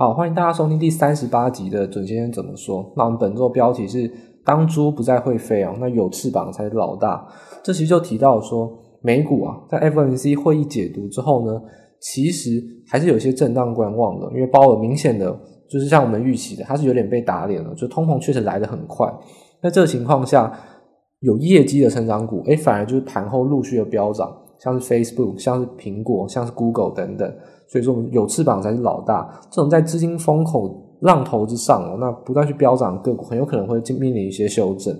好，欢迎大家收听第三十八集的准先生怎么说。那我们本周标题是“当猪不再会飞哦，那有翅膀才是老大”。这期就提到说，美股啊，在 FOMC 会议解读之后呢，其实还是有些震荡观望的，因为鲍尔明显的就是像我们预期的，他是有点被打脸了，就通膨确实来得很快。在这个情况下，有业绩的成长股，诶，反而就是盘后陆续的飙涨，像是 Facebook、像是苹果、像是 Google 等等。所以说我们，有翅膀才是老大。这种在资金风口浪头之上哦，那不断去飙涨个股，很有可能会面临一些修正。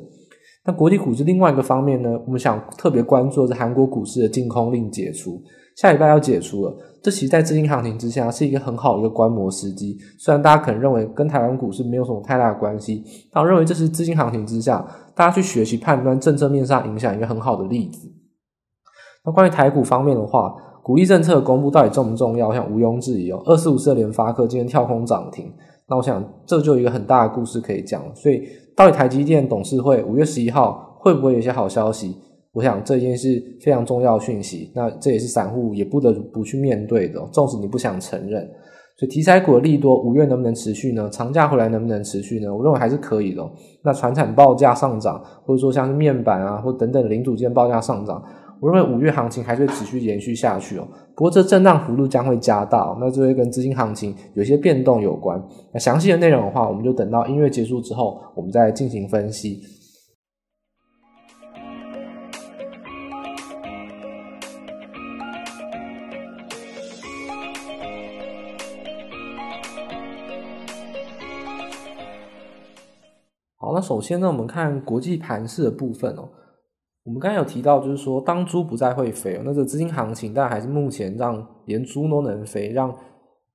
那国际股市另外一个方面呢，我们想特别关注的是韩国股市的禁空令解除，下礼拜要解除了。这其实，在资金行情之下，是一个很好的一个观摩时机。虽然大家可能认为跟台湾股市没有什么太大的关系，但我认为这是资金行情之下，大家去学习判断政策面上影响一个很好的例子。那关于台股方面的话，股利政策公布到底重不重要？我想毋庸置疑哦。二四五四的联发科今天跳空涨停，那我想这就有一个很大的故事可以讲。所以，到底台积电董事会五月十一号会不会有一些好消息？我想这件事非常重要的讯息。那这也是散户也不得不去面对的，纵使你不想承认。所以，题材股的利多五月能不能持续呢？长假回来能不能持续呢？我认为还是可以的。那传产报价上涨，或者说像是面板啊，或等等零组件报价上涨。我认为五月行情还是会持续延续下去哦，不过这震荡幅度将会加大，那这会跟资金行情有些变动有关。那详细的内容的话，我们就等到音乐结束之后，我们再进行分析。好，那首先呢，我们看国际盘势的部分哦。我们刚才有提到，就是说，当猪不再会飞，那这个资金行情，但还是目前让连猪都能飞，让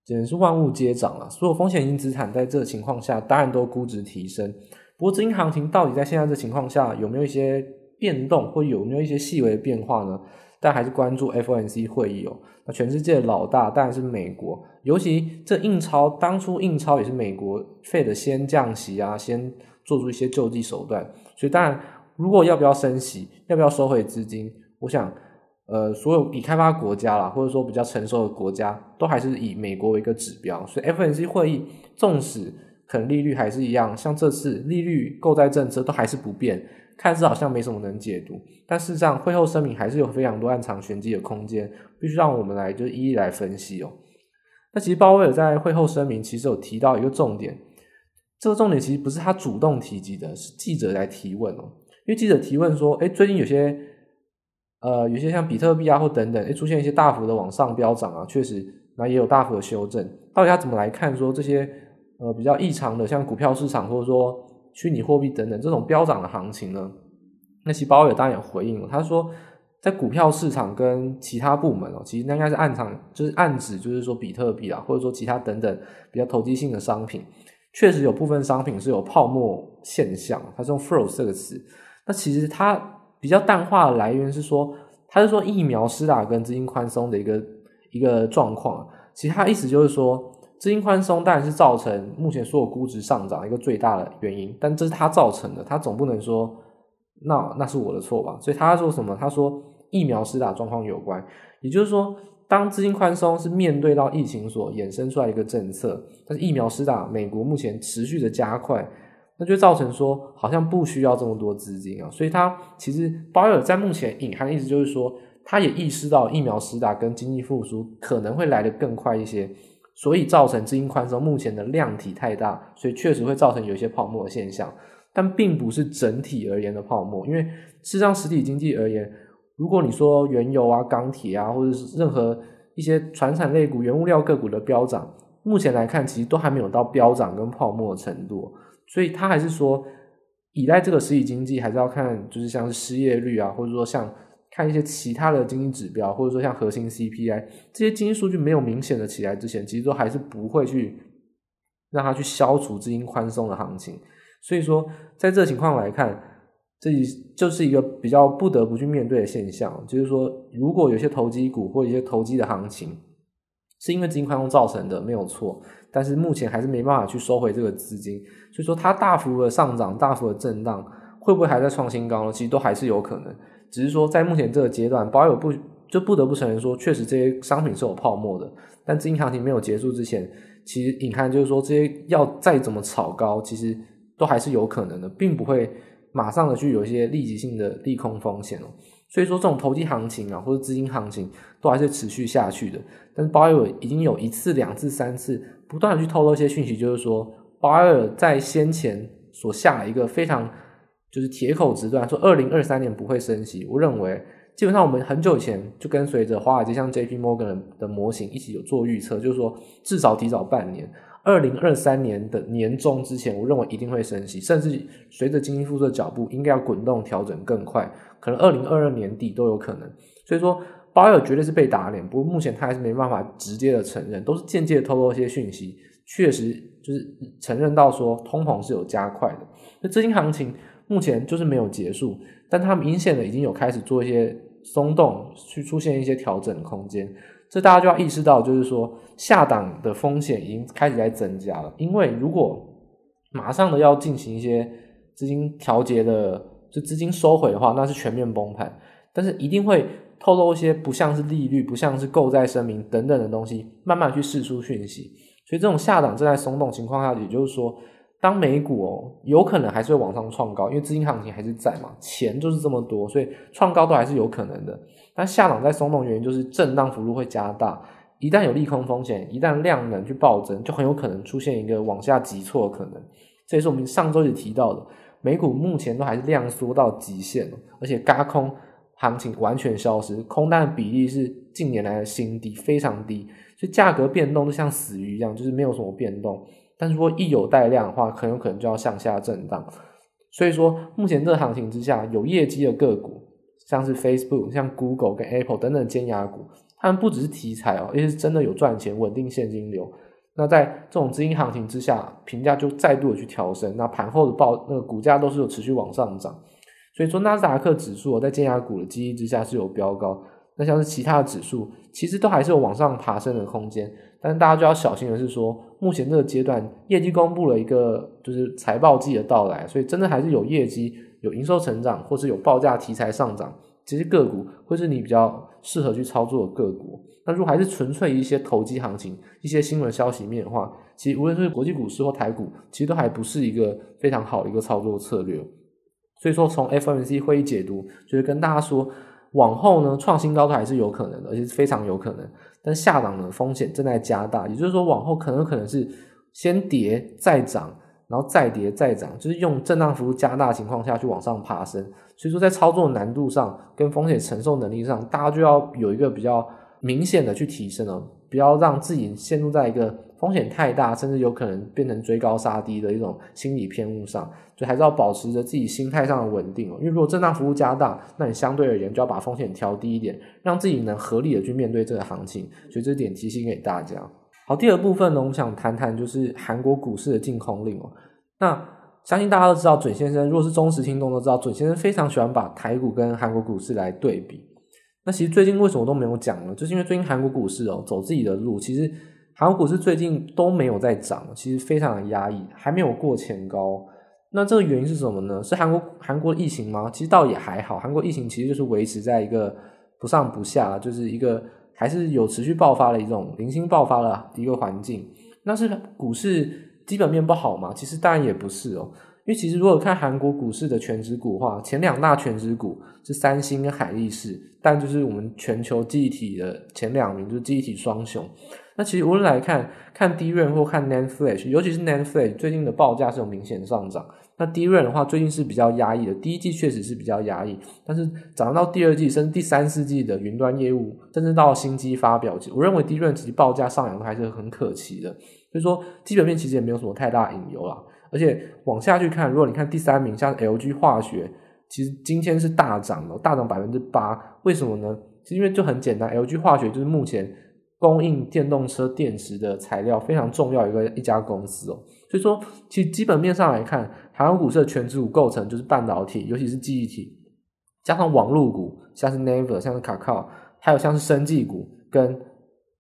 简直是万物皆涨了。所有风险型资产在这个情况下，当然都估值提升。不过，资金行情到底在现在这情况下有没有一些变动，或有没有一些细微的变化呢？但还是关注 FOMC 会议哦。那全世界的老大当然是美国，尤其这印钞当初印钞也是美国 Fed 先降息啊，先做出一些救济手段，所以当然。如果要不要升息，要不要收回资金？我想，呃，所有已开发国家啦，或者说比较成熟的国家，都还是以美国为一个指标。所以 F N C 会议纵使可能利率还是一样，像这次利率购债政策都还是不变，看似好像没什么能解读，但事实上会后声明还是有非常多暗藏玄机的空间，必须让我们来就一一来分析哦。那其实鲍威尔在会后声明其实有提到一个重点，这个重点其实不是他主动提及的，是记者来提问哦。因为记者提问说：“哎，最近有些，呃，有些像比特币啊或等等，哎，出现一些大幅的往上飙涨啊，确实，那也有大幅的修正。到底他怎么来看说这些，呃，比较异常的，像股票市场或者说虚拟货币等等这种飙涨的行情呢？那其实鲍尔当然有回应了，他说，在股票市场跟其他部门哦，其实那应该是暗场，就是暗指就是说比特币啊，或者说其他等等比较投机性的商品，确实有部分商品是有泡沫现象，他是用 froze 这个词。”那其实它比较淡化的来源是说，他是说疫苗施打跟资金宽松的一个一个状况。其实他意思就是说，资金宽松当然是造成目前所有估值上涨一个最大的原因，但这是他造成的，他总不能说那那是我的错吧？所以他说什么？他说疫苗施打状况有关，也就是说，当资金宽松是面对到疫情所衍生出来一个政策，但是疫苗施打，美国目前持续的加快。那就造成说，好像不需要这么多资金啊，所以他其实鲍尔在目前隐含的意思就是说，他也意识到疫苗施打跟经济复苏可能会来得更快一些，所以造成资金宽松目前的量体太大，所以确实会造成有一些泡沫的现象，但并不是整体而言的泡沫，因为事实上实体经济而言，如果你说原油啊、钢铁啊，或者是任何一些传产类股、原物料个股的飙涨，目前来看其实都还没有到飙涨跟泡沫的程度。所以他还是说，依赖这个实体经济，还是要看，就是像是失业率啊，或者说像看一些其他的经济指标，或者说像核心 CPI 这些经济数据没有明显的起来之前，其实都还是不会去让它去消除资金宽松的行情。所以说，在这情况来看，这里就是一个比较不得不去面对的现象，就是说，如果有些投机股或一些投机的行情，是因为资金宽松造成的，没有错。但是目前还是没办法去收回这个资金，所以说它大幅的上涨、大幅的震荡，会不会还在创新高呢？其实都还是有可能，只是说在目前这个阶段，鲍威尔不就不得不承认说，确实这些商品是有泡沫的。但资金行情没有结束之前，其实隐含就是说，这些要再怎么炒高，其实都还是有可能的，并不会马上的去有一些立即性的利空风险哦。所以说，这种投机行情啊，或者资金行情，都还是持续下去的。但是鲍威尔已经有一次、两次、三次不断的去透露一些讯息，就是说，鲍威尔在先前所下了一个非常就是铁口直断，说二零二三年不会升息。我认为，基本上我们很久以前就跟随着华尔街像 J.P. Morgan 的模型一起有做预测，就是说至少提早半年，二零二三年的年中之前，我认为一定会升息，甚至随着经济复苏的脚步，应该要滚动调整更快。可能二零二二年底都有可能，所以说鲍尔绝对是被打脸。不过目前他还是没办法直接的承认，都是间接的透露一些讯息，确实就是承认到说通膨是有加快的。那资金行情目前就是没有结束，但他明显的已经有开始做一些松动，去出现一些调整的空间。这大家就要意识到，就是说下档的风险已经开始在增加了。因为如果马上的要进行一些资金调节的。就资金收回的话，那是全面崩盘，但是一定会透露一些不像是利率、不像是购债声明等等的东西，慢慢去释出讯息。所以这种下档正在松动情况下，也就是说，当美股哦有可能还是会往上创高，因为资金行情还是在嘛，钱就是这么多，所以创高都还是有可能的。但下档在松动原因就是震荡幅度会加大，一旦有利空风险，一旦量能去暴增，就很有可能出现一个往下急挫的可能。这也是我们上周也提到的。美股目前都还是量缩到极限，而且轧空行情完全消失，空单的比例是近年来的新低，非常低，所以价格变动都像死鱼一样，就是没有什么变动。但是如果一有带量的话，很有可能就要向下震荡。所以说，目前这个行情之下，有业绩的个股，像是 Facebook、像 Google 跟 Apple 等等尖牙股，他们不只是题材哦，而且是真的有赚钱，稳定现金流。那在这种资金行情之下，评价就再度的去调升。那盘后的报那个股价都是有持续往上涨，所以说纳斯达克指数在尖牙股的激励之下是有飙高。那像是其他的指数，其实都还是有往上爬升的空间。但是大家就要小心的是说，目前这个阶段业绩公布了一个就是财报季的到来，所以真的还是有业绩、有营收成长，或是有报价题材上涨。其实个股会是你比较适合去操作的个股。那如果还是纯粹一些投机行情、一些新闻消息面的话，其实无论是国际股市或台股，其实都还不是一个非常好的一个操作策略。所以说，从 FOMC 会议解读，就是跟大家说，往后呢创新高都还是有可能的，而且是非常有可能。但下档的风险正在加大，也就是说，往后可能可能是先跌再涨。然后再跌再涨，就是用震荡幅度加大情况下去往上爬升。所以说，在操作难度上跟风险承受能力上，大家就要有一个比较明显的去提升了，不要让自己陷入在一个风险太大，甚至有可能变成追高杀低的一种心理偏误上。就还是要保持着自己心态上的稳定哦。因为如果震荡幅度加大，那你相对而言就要把风险调低一点，让自己能合理的去面对这个行情。所以这点提醒给大家。好，第二部分呢，我们想谈谈就是韩国股市的禁空令哦。那相信大家都知道，准先生如果是忠实听众都知道，准先生非常喜欢把台股跟韩国股市来对比。那其实最近为什么都没有讲呢？就是因为最近韩国股市哦走自己的路，其实韩国股市最近都没有在涨，其实非常的压抑，还没有过前高。那这个原因是什么呢？是韩国韩国疫情吗？其实倒也还好，韩国疫情其实就是维持在一个不上不下，就是一个。还是有持续爆发的一种零星爆发的一个环境，那是股市基本面不好吗？其实当然也不是哦，因为其实如果看韩国股市的全值股的话，前两大全值股是三星跟海力士，但就是我们全球记忆体的前两名就是记忆体双雄。那其实无论来看，看 DRAM 或看 NAND Flash，尤其是 NAND Flash 最近的报价是有明显上涨。那 DRAM 的话，最近是比较压抑的。第一季确实是比较压抑，但是涨到第二季甚至第三四季的云端业务，甚至到新机发表，我认为 DRAM 其实报价上扬都还是很可期的。所以说，基本面其实也没有什么太大隐忧啦。而且往下去看，如果你看第三名，像 LG 化学，其实今天是大涨的，大涨百分之八。为什么呢？其实因为就很简单，LG 化学就是目前供应电动车电池的材料非常重要一个一家公司哦。所以说，其实基本面上来看，韩国股市的权值股构成就是半导体，尤其是记忆体，加上网络股，像是 Naver，像是 Kakao，还有像是生技股跟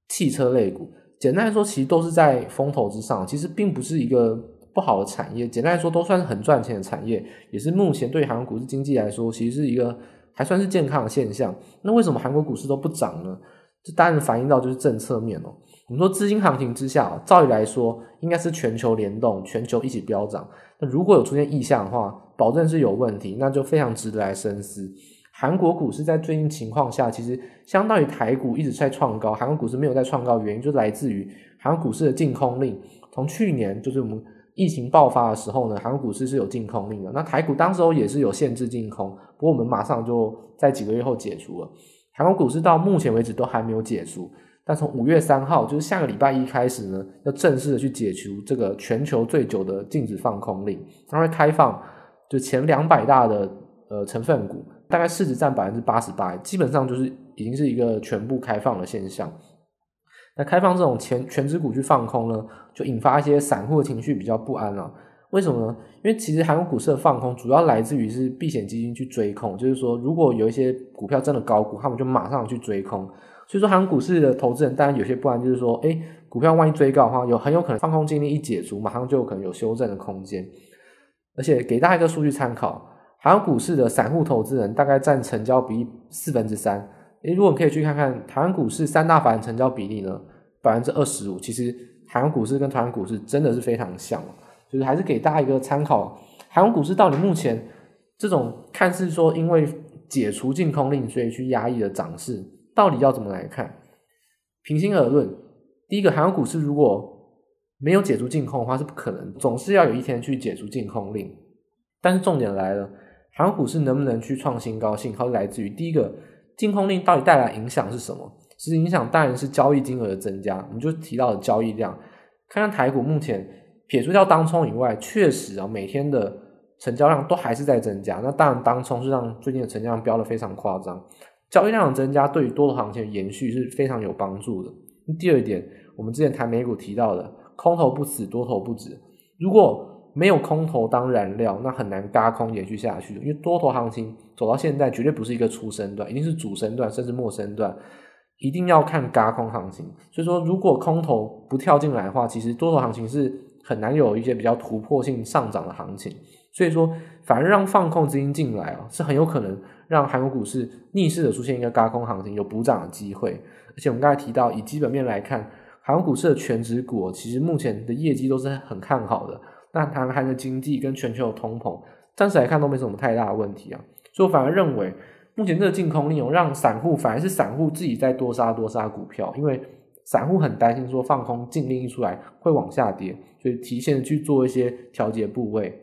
汽车类股。简单来说，其实都是在风头之上，其实并不是一个不好的产业。简单来说，都算是很赚钱的产业，也是目前对韩国股市经济来说，其实是一个还算是健康的现象。那为什么韩国股市都不涨呢？这当然反映到就是政策面哦。我们说资金行情之下，照理来说应该是全球联动，全球一起飙涨。那如果有出现异象的话，保证是有问题，那就非常值得来深思。韩国股市在最近情况下，其实相当于台股一直在创高，韩国股市没有在创高，原因就来自于韩国股市的禁空令。从去年就是我们疫情爆发的时候呢，韩国股市是有禁空令的。那台股当时候也是有限制禁空，不过我们马上就在几个月后解除了。韩国股市到目前为止都还没有解除。但从五月三号，就是下个礼拜一开始呢，要正式的去解除这个全球最久的禁止放空令，它会开放就前两百大的呃成分股，大概市值占百分之八十八，基本上就是已经是一个全部开放的现象。那开放这种前全权值股去放空呢，就引发一些散户的情绪比较不安了。为什么呢？因为其实韩国股市的放空主要来自于是避险基金去追空，就是说如果有一些股票真的高估，他们就马上去追空。所以说，韩国股市的投资人当然有些不安，就是说，诶，股票万一追高的话，有很有可能放空精力一解除，马上就有可能有修正的空间。而且给大家一个数据参考，韩国股市的散户投资人大概占成交比例四分之三。诶，如果你可以去看看台湾股市三大法人成交比例呢，百分之二十五。其实韩国股市跟台湾股市真的是非常像，就是还是给大家一个参考。韩国股市到底目前这种看似说因为解除禁空令，所以去压抑的涨势。到底要怎么来看？平心而论，第一个，韩国股市如果没有解除禁空的话，是不可能，总是要有一天去解除禁空令。但是重点来了，韩国股市能不能去创新高，信号来自于第一个，禁空令到底带来影响是什么？其实影响当然是交易金额的增加。我们就提到的交易量，看看台股目前撇除掉当冲以外，确实啊，每天的成交量都还是在增加。那当然，当冲是让最近的成交量飙得非常夸张。交易量的增加对于多头行情的延续是非常有帮助的。第二点，我们之前谈美股提到的“空头不死，多头不止”。如果没有空头当燃料，那很难嘎空延续下去。因为多头行情走到现在，绝对不是一个初升段，一定是主升段，甚至末升段，一定要看嘎空行情。所以说，如果空头不跳进来的话，其实多头行情是很难有一些比较突破性上涨的行情。所以说，反而让放空资金进来啊，是很有可能让韩国股市逆势的出现一个轧空行情，有补涨的机会。而且我们刚才提到，以基本面来看，韩国股市的权值股其实目前的业绩都是很看好的。那韩韩的经济跟全球的通膨，暂时来看都没什么太大的问题啊。所以我反而认为，目前这个净空令让散户反而是散户自己在多杀多杀股票，因为散户很担心说放空禁令一出来会往下跌，所以提前去做一些调节部位。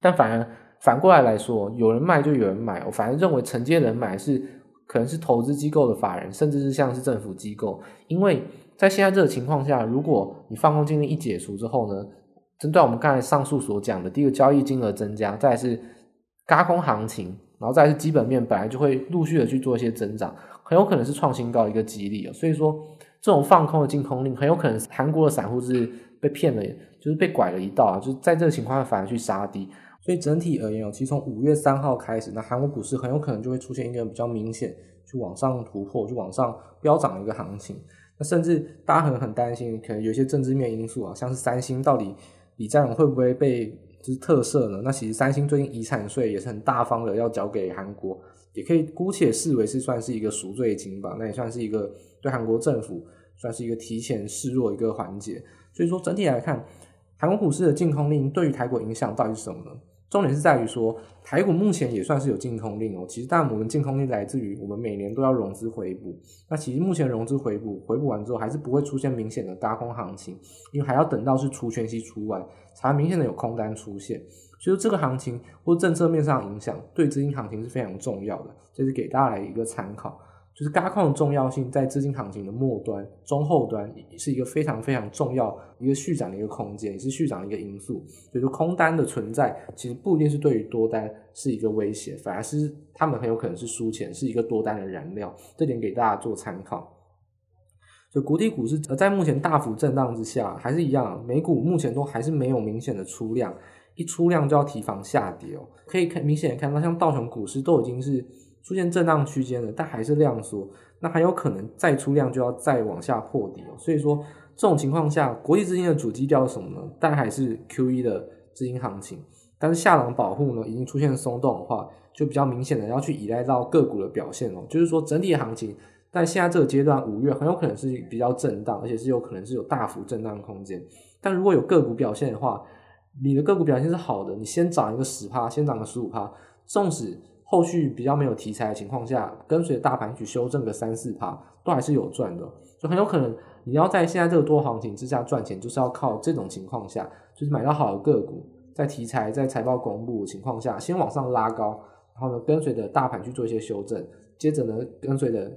但反而反过来来说，有人卖就有人买。我反而认为承接人买是可能是投资机构的法人，甚至是像是政府机构。因为在现在这个情况下，如果你放空禁令一解除之后呢，针对我们刚才上述所讲的第一个交易金额增加，再是加空行情，然后再是基本面本来就会陆续的去做一些增长，很有可能是创新高一个激励。所以说，这种放空的禁空令很有可能是韩国的散户是被骗了，就是被拐了一道啊，就在这个情况下反而去杀低。所以整体而言哦，其实从五月三号开始，那韩国股市很有可能就会出现一个比较明显去往上突破、去往上飙涨的一个行情。那甚至大家可能很担心，可能有一些政治面因素啊，像是三星到底李在镕会不会被之特色呢？那其实三星最近遗产税也是很大方的要交给韩国，也可以姑且视为是算是一个赎罪金吧。那也算是一个对韩国政府算是一个提前示弱一个环节。所以说整体来看，韩国股市的净空令对于台股影响到底是什么呢？重点是在于说，台股目前也算是有净空令哦。其实，当然我们禁空令来自于我们每年都要融资回补。那其实目前融资回补回补完之后，还是不会出现明显的轧空行情，因为还要等到是除权息除完，才明显的有空单出现。所以这个行情或政策面上影响，对资金行情是非常重要的。这是给大家来一个参考。就是轧矿的重要性，在资金行情的末端、中后端，是一个非常非常重要一个续涨的一个空间，也是续涨的一个因素。所以说，空单的存在，其实不一定是对于多单是一个威胁，反而是他们很有可能是输钱，是一个多单的燃料。这点给大家做参考。就国际股市，而在目前大幅震荡之下，还是一样，美股目前都还是没有明显的出量，一出量就要提防下跌哦。可以看明显看到，像道琼股市都已经是。出现震荡区间了，但还是量缩，那很有可能再出量就要再往下破底哦。所以说，这种情况下，国际资金的主基调是什么呢？但还是 QE 的资金行情。但是下档保护呢，已经出现松动的话，就比较明显的要去依赖到个股的表现哦。就是说，整体行情但现在这个阶段，五月很有可能是比较震荡，而且是有可能是有大幅震荡空间。但如果有个股表现的话，你的个股表现是好的，你先涨一个十趴，先涨个十五趴，纵使后续比较没有题材的情况下，跟随大盘去修正个三四趴，都还是有赚的。就很有可能你要在现在这个多行情之下赚钱，就是要靠这种情况下，就是买到好的个股，在题材在财报公布的情况下，先往上拉高，然后呢跟随着大盘去做一些修正，接着呢跟随着。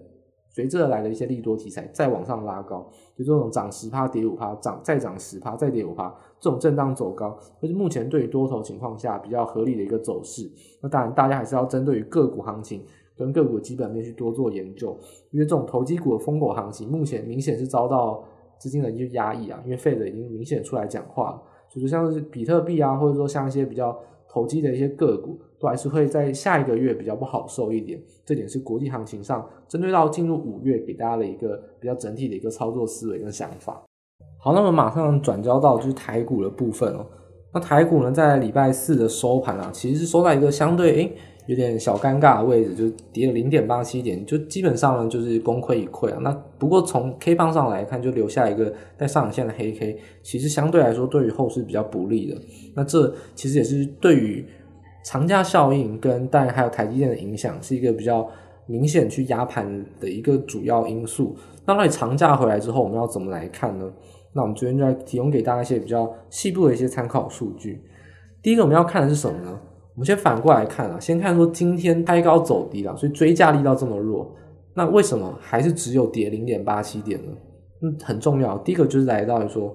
随之而来的一些利多题材再往上拉高，就这种涨十趴跌五趴，涨再涨十趴再跌五趴，这种震荡走高，就是目前对于多头情况下比较合理的一个走势。那当然，大家还是要针对于个股行情跟个股基本面去多做研究，因为这种投机股的疯狗行情，目前明显是遭到资金的一个压抑啊。因为费德已经明显出来讲话了，就是像是比特币啊，或者说像一些比较投机的一些个股。都还是会在下一个月比较不好受一点，这点是国际行情上针对到进入五月给大家的一个比较整体的一个操作思维跟想法。好，那么马上转交到就是台股的部分哦。那台股呢，在礼拜四的收盘啊，其实是收在一个相对诶有点小尴尬的位置，就跌了零点八七点，就基本上呢就是功亏一篑啊。那不过从 K 棒上来看，就留下一个带上影线的黑 K，其实相对来说对于后市比较不利的。那这其实也是对于。长假效应跟当然还有台积电的影响，是一个比较明显去压盘的一个主要因素。那到底长假回来之后，我们要怎么来看呢？那我们这边就来提供给大家一些比较细部的一些参考数据。第一个我们要看的是什么呢？我们先反过来看啊，先看说今天开高走低了，所以追价力道这么弱，那为什么还是只有跌零点八七点呢？嗯，很重要。第一个就是来到说，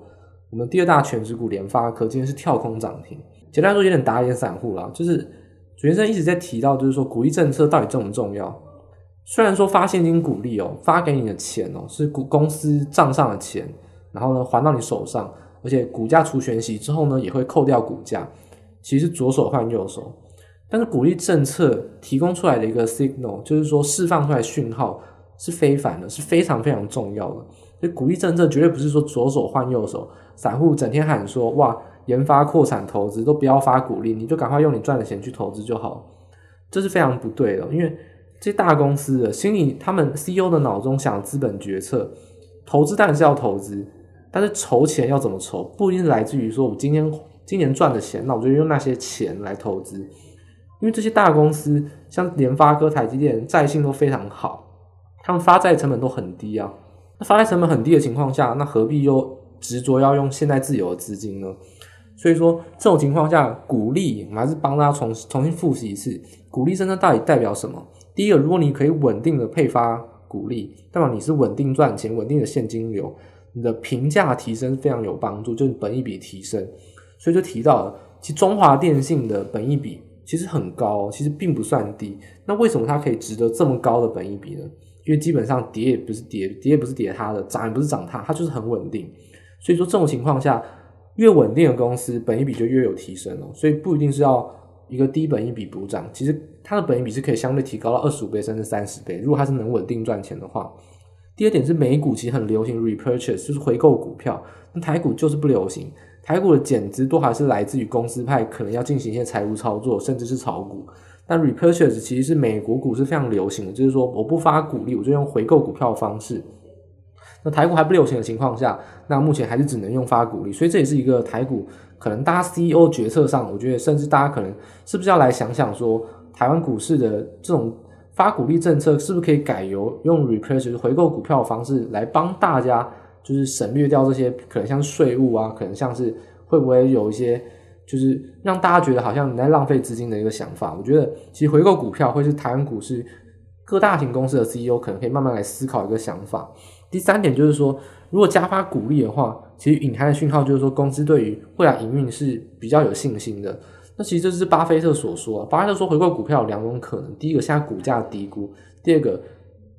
我们第二大权值股联发科今天是跳空涨停。简单说，有点打脸散户了。就是主先生一直在提到，就是说股利政策到底重不重要？虽然说发现金股利哦，发给你的钱哦，是股公司账上的钱，然后呢还到你手上，而且股价除权息之后呢，也会扣掉股价，其实左手换右手。但是鼓励政策提供出来的一个 signal，就是说释放出来讯号是非凡的，是非常非常重要的。所以鼓励政策绝对不是说左手换右手，散户整天喊说哇。研发扩产投资都不要发鼓励，你就赶快用你赚的钱去投资就好，这是非常不对的。因为这些大公司的心里，他们 CEO 的脑中想资本决策，投资当然是要投资，但是筹钱要怎么筹，不一定是来自于说我今天今年赚的钱，那我就用那些钱来投资。因为这些大公司像联发科、台积电，债性都非常好，他们发债成本都很低啊。那发债成本很低的情况下，那何必又执着要用现在自由的资金呢？所以说，这种情况下，股利我们还是帮大家重重新复习一次，股利真的到底代表什么？第一个，如果你可以稳定的配发股利，代表你是稳定赚钱、稳定的现金流，你的评价提升非常有帮助，就是本一笔提升。所以就提到了，其实中华电信的本益比其实很高，其实并不算低。那为什么它可以值得这么高的本益比呢？因为基本上跌也不是跌，跌也不是跌它的，涨也不是涨它，它就是很稳定。所以说这种情况下。越稳定的公司，本益比就越有提升哦，所以不一定是要一个低本益比补涨，其实它的本益比是可以相对提高到二十五倍甚至三十倍，如果它是能稳定赚钱的话。第二点是美股其实很流行 repurchase，就是回购股票，那台股就是不流行，台股的减资都还是来自于公司派可能要进行一些财务操作，甚至是炒股。但 repurchase 其实是美国股市非常流行的，就是说我不发股利，我就用回购股票的方式。那台股还不流行的情况下，那目前还是只能用发股利，所以这也是一个台股可能大家 CEO 决策上，我觉得甚至大家可能是不是要来想想说，台湾股市的这种发股利政策是不是可以改由用 repurchase 回购股票的方式来帮大家，就是省略掉这些可能像税务啊，可能像是会不会有一些就是让大家觉得好像你在浪费资金的一个想法。我觉得其实回购股票会是台湾股市各大型公司的 CEO 可能可以慢慢来思考一个想法。第三点就是说，如果加发股利的话，其实隐含的讯号就是说，公司对于未来营运是比较有信心的。那其实这是巴菲特所说，巴菲特说回购股票有两种可能：第一个，现在股价低估；第二个，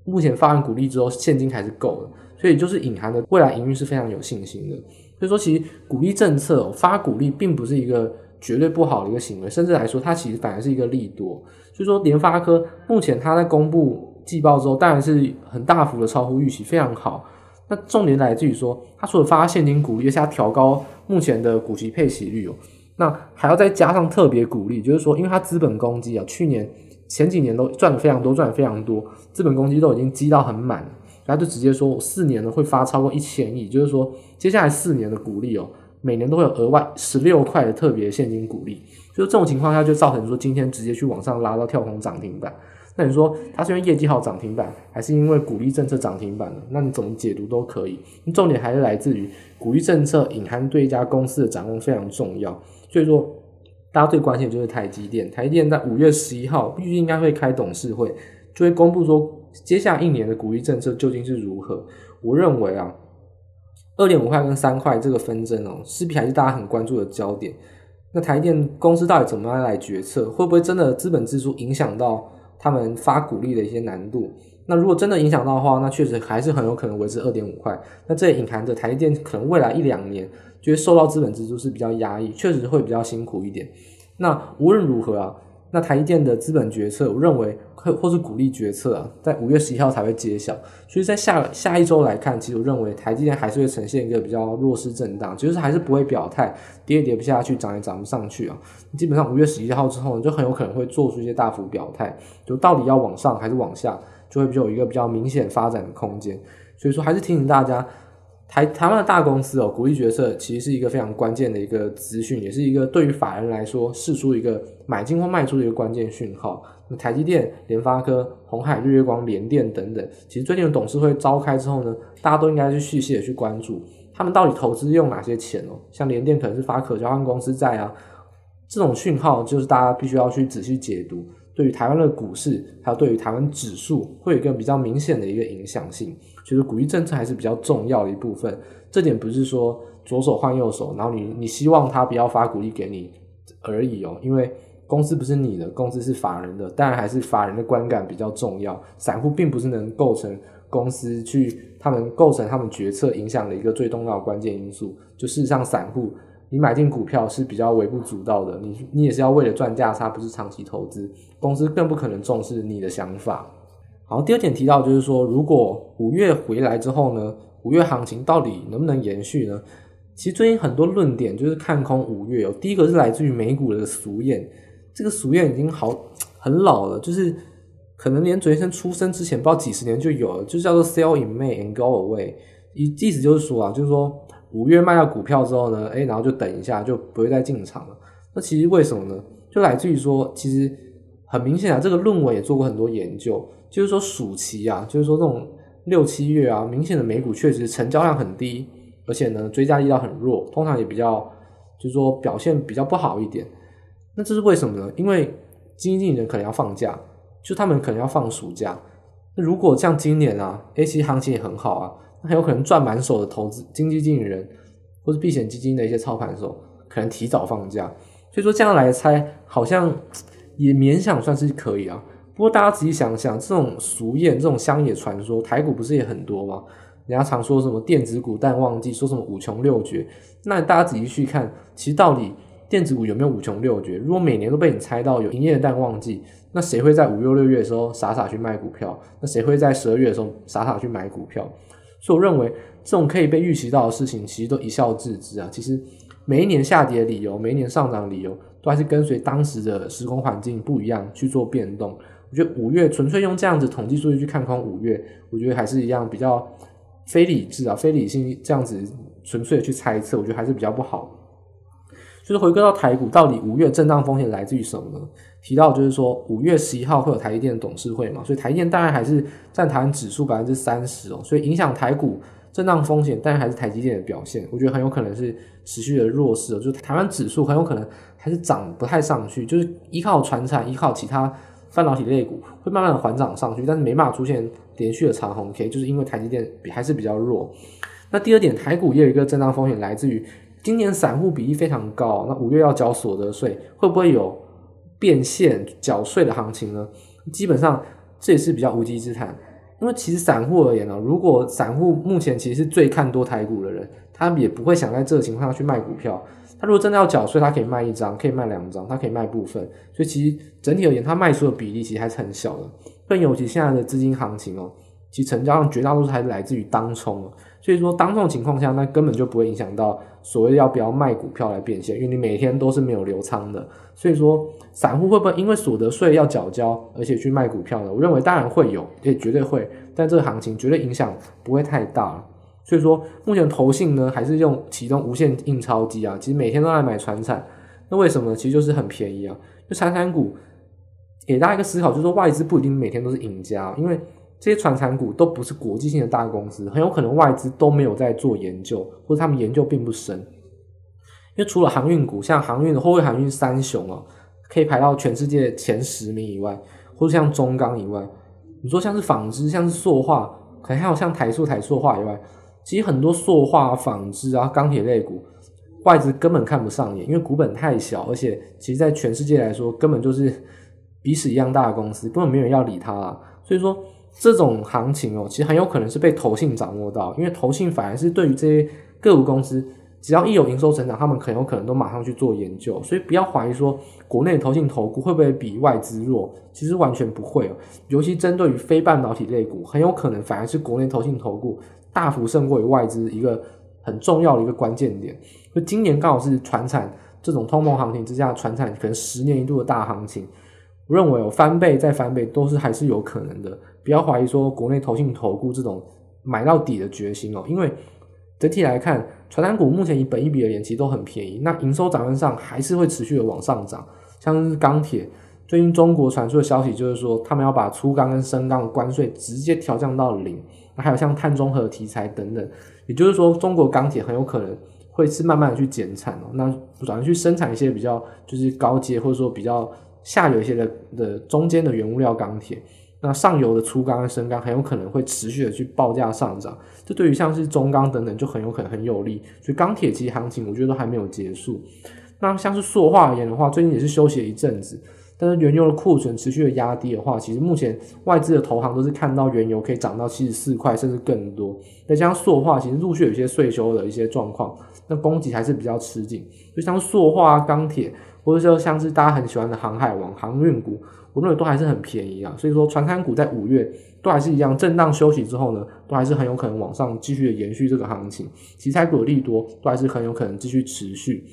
目前发完股利之后现金还是够的，所以就是隐含的未来营运是非常有信心的。所以说，其实鼓励政策发鼓励并不是一个绝对不好的一个行为，甚至来说，它其实反而是一个利多。所以说，联发科目前它在公布。季报之后，当然是很大幅的超乎预期，非常好。那重点来自于说，它除了发现金股利，而且它调高目前的股息配息率哦，那还要再加上特别鼓励，就是说，因为它资本公积啊，去年前几年都赚了非常多，赚了非常多，资本公积都已经积到很满，然他就直接说四年呢会发超过一千亿，就是说接下来四年的股利哦，每年都会有额外十六块的特别现金股利，就这种情况下就造成说今天直接去往上拉到跳空涨停板。那你说它是因为业绩好涨停板，还是因为股利政策涨停板呢？那你怎么解读都可以。重点还是来自于股利政策隐含对一家公司的掌控非常重要。所以说，大家最关心的就是台积电。台积电在五月十一号预计应该会开董事会，就会公布说接下一年的股利政策究竟是如何。我认为啊，二点五块跟三块这个纷争哦，势必还是大家很关注的焦点。那台电公司到底怎么样来决策？会不会真的资本支出影响到？他们发股利的一些难度，那如果真的影响到的话，那确实还是很有可能维持二点五块。那这也隐含着台电可能未来一两年就会受到资本支出是比较压抑，确实会比较辛苦一点。那无论如何啊。那台积电的资本决策，我认为或或是鼓励决策啊，在五月十一号才会揭晓。所以在下下一周来看，其实我认为台积电还是会呈现一个比较弱势震荡，就是还是不会表态，跌也跌不下去，涨也涨不上去啊。基本上五月十一号之后呢，就很有可能会做出一些大幅表态，就到底要往上还是往下，就会有一个比较明显发展的空间。所以说，还是提醒大家。台台湾的大公司哦，股利决策其实是一个非常关键的一个资讯，也是一个对于法人来说释出一个买进或卖出的一个关键讯号。那台积电、联发科、鸿海、日月光、联电等等，其实最近的董事会召开之后呢，大家都应该去细细的去关注他们到底投资用哪些钱哦。像联电可能是发可交换公司债啊，这种讯号就是大家必须要去仔细解读。对于台湾的股市，还有对于台湾指数，会有一个比较明显的一个影响性。其实股利政策还是比较重要的一部分。这点不是说左手换右手，然后你你希望他不要发股利给你而已哦。因为公司不是你的，公司是法人的，当然还是法人的观感比较重要。散户并不是能构成公司去他们构成他们决策影响的一个最重要的关键因素。就事实上，散户。你买进股票是比较微不足道的，你你也是要为了赚价差，不是长期投资。公司更不可能重视你的想法。好，第二点提到就是说，如果五月回来之后呢，五月行情到底能不能延续呢？其实最近很多论点就是看空五月哦。第一个是来自于美股的俗谚，这个俗谚已经好很老了，就是可能连准先生出生之前不知道几十年就有了，就叫做 “Sell in May and go away”，意意思就是说啊，就是说。五月卖掉股票之后呢，诶，然后就等一下，就不会再进场了。那其实为什么呢？就来自于说，其实很明显啊，这个论文也做过很多研究，就是说暑期啊，就是说这种六七月啊，明显的美股确实成交量很低，而且呢，追加力道很弱，通常也比较，就是说表现比较不好一点。那这是为什么呢？因为基金经理人可能要放假，就他们可能要放暑假。那如果像今年啊，，A 期行情也很好啊。那很有可能赚满手的投资经纪经理人，或是避险基金的一些操盘手，可能提早放假，所以说这样来猜，好像也勉强算是可以啊。不过大家仔细想想，这种俗谚、这种乡野传说，台股不是也很多吗？人家常说什么电子股淡旺季，说什么五穷六绝。那大家仔细去看，其实到底电子股有没有五穷六绝？如果每年都被你猜到有营业淡旺季，那谁会在五六六月的时候傻傻去卖股票？那谁会在十二月的时候傻傻去买股票？所以我认为，这种可以被预期到的事情，其实都一笑置之啊。其实每一年下跌的理由，每一年上涨的理由，都还是跟随当时的时空环境不一样去做变动。我觉得五月纯粹用这样子统计数据去看空五月，我觉得还是一样比较非理智啊、非理性这样子纯粹的去猜测，我觉得还是比较不好。就是回归到台股，到底五月震荡风险来自于什么呢？提到就是说，五月十一号会有台积电的董事会嘛，所以台积电当然还是占台湾指数百分之三十哦，所以影响台股震荡风险，当然还是台积电的表现，我觉得很有可能是持续的弱势哦，就台湾指数很有可能还是涨不太上去，就是依靠船产，依靠其他半导体类股会慢慢的缓涨上去，但是没办法出现连续的长红 K，就是因为台积电比还是比较弱。那第二点，台股也有一个震荡风险来自于今年散户比例非常高，那五月要缴所得税，会不会有？变现缴税的行情呢，基本上这也是比较无稽之谈。因为其实散户而言呢，如果散户目前其实是最看多台股的人，他也不会想在这个情况下去卖股票。他如果真的要缴税，他可以卖一张，可以卖两张，他可以卖部分。所以其实整体而言，他卖出的比例其实还是很小的。更尤其现在的资金行情哦，其实成交量绝大多数还是来自于当冲。所以说，当这种情况下，那根本就不会影响到所谓要不要卖股票来变现，因为你每天都是没有留仓的。所以说，散户会不会因为所得税要缴交，而且去卖股票呢？我认为当然会有，也绝对会，但这个行情绝对影响不会太大。所以说，目前投信呢还是用启动无限印钞机啊，其实每天都在买传产，那为什么呢？其实就是很便宜啊，就传产股给大家一个思考，就是说外资不一定每天都是赢家，因为。这些传产股都不是国际性的大公司，很有可能外资都没有在做研究，或者他们研究并不深。因为除了航运股，像航运的货柜航运三雄哦，可以排到全世界前十名以外，或者像中钢以外，你说像是纺织，像是塑化，可能还有像台塑、台塑化以外，其实很多塑化、纺织啊、钢铁类股，外资根本看不上眼，因为股本太小，而且其实在全世界来说，根本就是鼻屎一样大的公司，根本没有人要理它啊。所以说。这种行情哦，其实很有可能是被投信掌握到，因为投信反而是对于这些个股公司，只要一有营收成长，他们很有可能都马上去做研究，所以不要怀疑说国内投信投顾会不会比外资弱，其实完全不会哦。尤其针对于非半导体类股，很有可能反而是国内投信投顾大幅胜过于外资一个很重要的一个关键点。就今年刚好是传产这种通膨行情之下，传产可能十年一度的大行情，我认为有翻倍再翻倍都是还是有可能的。不要怀疑说国内投信投顾这种买到底的决心哦，因为整体来看，传产股目前以本益比而言，其实都很便宜。那营收展望上还是会持续的往上涨，像是钢铁，最近中国传出的消息就是说，他们要把粗钢跟深钢的关税直接调降到零。那还有像碳中和题材等等，也就是说，中国钢铁很有可能会是慢慢的去减产哦，那转而去生产一些比较就是高阶或者说比较下游一些的的中间的原物料钢铁。那上游的粗钢跟深钢很有可能会持续的去报价上涨，这对于像是中钢等等就很有可能很有利。所以钢铁其实行情我觉得都还没有结束。那像是塑化而言的话，最近也是休息了一阵子，但是原油的库存持续的压低的话，其实目前外资的投行都是看到原油可以涨到七十四块甚至更多。再加上塑化其实陆续有些税收的一些状况，那供给还是比较吃紧。就像塑化、钢铁，或者说像是大家很喜欢的航海王、航运股。我认为都还是很便宜啊，所以说传产股在五月都还是一样震荡休息之后呢，都还是很有可能往上继续的延续这个行情。题材股的利多都还是很有可能继续持续。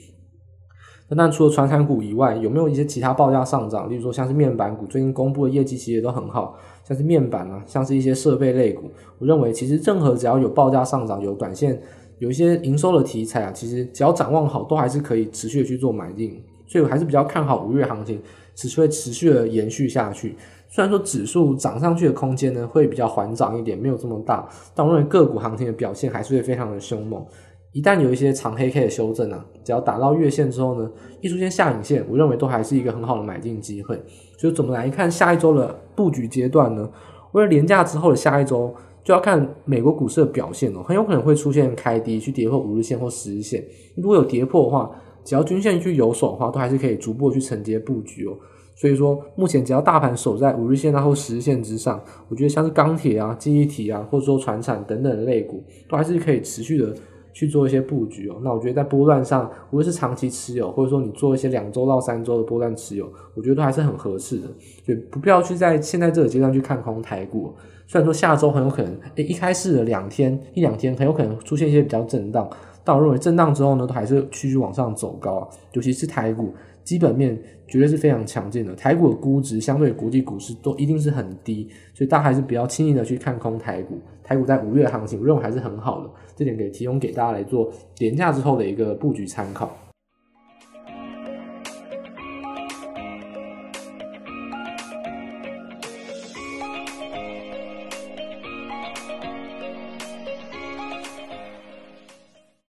那除了传产股以外，有没有一些其他报价上涨？例如说像是面板股最近公布的业绩其实也都很好，像是面板啊，像是一些设备类股。我认为其实任何只要有报价上涨、有短线、有一些营收的题材啊，其实只要展望好，都还是可以持续的去做买进。所以我还是比较看好五月行情。持续会持续的延续下去，虽然说指数涨上去的空间呢会比较缓涨一点，没有这么大，但我认为个股行情的表现还是会非常的凶猛。一旦有一些长黑 K 的修正啊，只要打到月线之后呢，一出现下影线，我认为都还是一个很好的买进机会。所以怎么来看下一周的布局阶段呢？为了连假之后的下一周，就要看美国股市的表现哦，很有可能会出现开低去跌破五日线或十日线，如果有跌破的话。只要均线去有守的话，都还是可以逐步去承接布局哦。所以说，目前只要大盘守在五日线啊或十日线之上，我觉得像是钢铁啊、记忆体啊，或者说传产等等的类股，都还是可以持续的去做一些布局哦。那我觉得在波段上，无论是长期持有，或者说你做一些两周到三周的波段持有，我觉得都还是很合适的。就不必要去在现在这个阶段去看空台股。虽然说下周很有可能，诶，一开始的两天一两天很有可能出现一些比较震荡。但我认为震荡之后呢，都还是继续往上走高啊，尤其是台股基本面绝对是非常强劲的，台股的估值相对国际股市都一定是很低，所以大家还是不要轻易的去看空台股。台股在五月行情，我认为还是很好的，这点可以提供给大家来做廉价之后的一个布局参考。